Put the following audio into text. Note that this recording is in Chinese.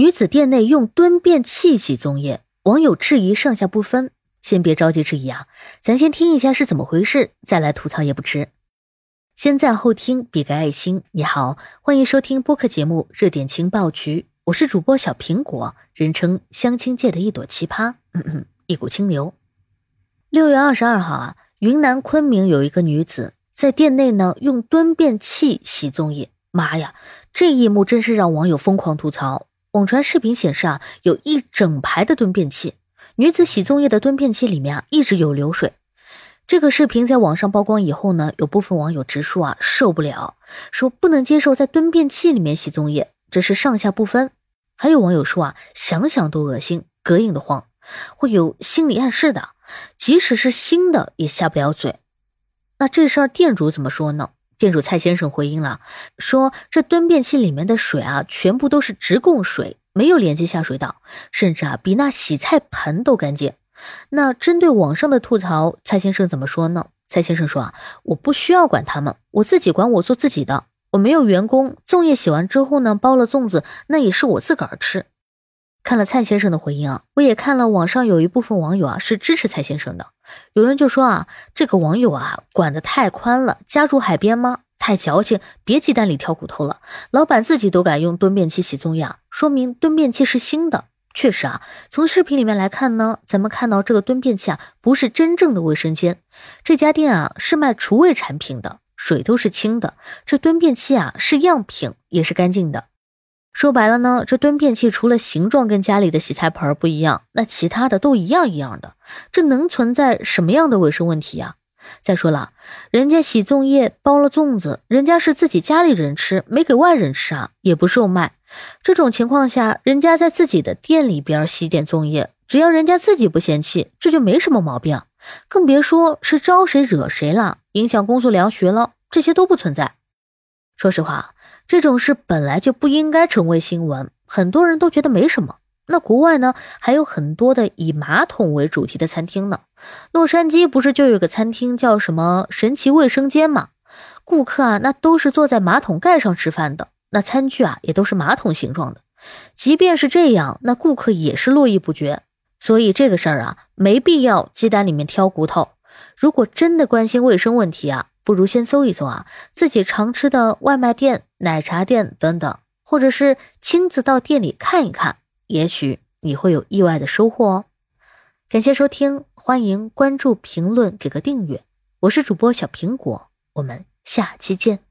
女子店内用蹲便器洗粽叶，网友质疑上下不分。先别着急质疑啊，咱先听一下是怎么回事，再来吐槽也不迟。先赞后听，比个爱心。你好，欢迎收听播客节目《热点情报局》，我是主播小苹果，人称相亲界的一朵奇葩，嗯嗯，一股清流。六月二十二号啊，云南昆明有一个女子在店内呢用蹲便器洗粽叶，妈呀，这一幕真是让网友疯狂吐槽。网传视频显示啊，有一整排的蹲便器，女子洗粽叶的蹲便器里面啊一直有流水。这个视频在网上曝光以后呢，有部分网友直说啊受不了，说不能接受在蹲便器里面洗粽叶，这是上下不分。还有网友说啊，想想都恶心，膈应的慌，会有心理暗示的，即使是新的也下不了嘴。那这事儿店主怎么说呢？店主蔡先生回应了，说这蹲便器里面的水啊，全部都是直供水，没有连接下水道，甚至啊比那洗菜盆都干净。那针对网上的吐槽，蔡先生怎么说呢？蔡先生说啊，我不需要管他们，我自己管我做自己的，我没有员工，粽叶洗完之后呢，包了粽子，那也是我自个儿吃。看了蔡先生的回应啊，我也看了网上有一部分网友啊是支持蔡先生的。有人就说啊，这个网友啊管得太宽了，家住海边吗？太矫情，别鸡蛋里挑骨头了。老板自己都敢用蹲便器洗粽叶，说明蹲便器是新的。确实啊，从视频里面来看呢，咱们看到这个蹲便器啊不是真正的卫生间，这家店啊是卖厨卫产品的，水都是清的。这蹲便器啊是样品，也是干净的。说白了呢，这蹲便器除了形状跟家里的洗菜盆不一样，那其他的都一样一样的，这能存在什么样的卫生问题呀？再说了，人家洗粽叶包了粽子，人家是自己家里人吃，没给外人吃啊，也不售卖。这种情况下，人家在自己的店里边洗点粽叶，只要人家自己不嫌弃，这就没什么毛病。更别说是招谁惹谁了，影响工作良学了，这些都不存在。说实话。这种事本来就不应该成为新闻，很多人都觉得没什么。那国外呢，还有很多的以马桶为主题的餐厅呢。洛杉矶不是就有个餐厅叫什么“神奇卫生间”吗？顾客啊，那都是坐在马桶盖上吃饭的，那餐具啊也都是马桶形状的。即便是这样，那顾客也是络绎不绝。所以这个事儿啊，没必要鸡蛋里面挑骨头。如果真的关心卫生问题啊。不如先搜一搜啊，自己常吃的外卖店、奶茶店等等，或者是亲自到店里看一看，也许你会有意外的收获哦。感谢收听，欢迎关注、评论、给个订阅。我是主播小苹果，我们下期见。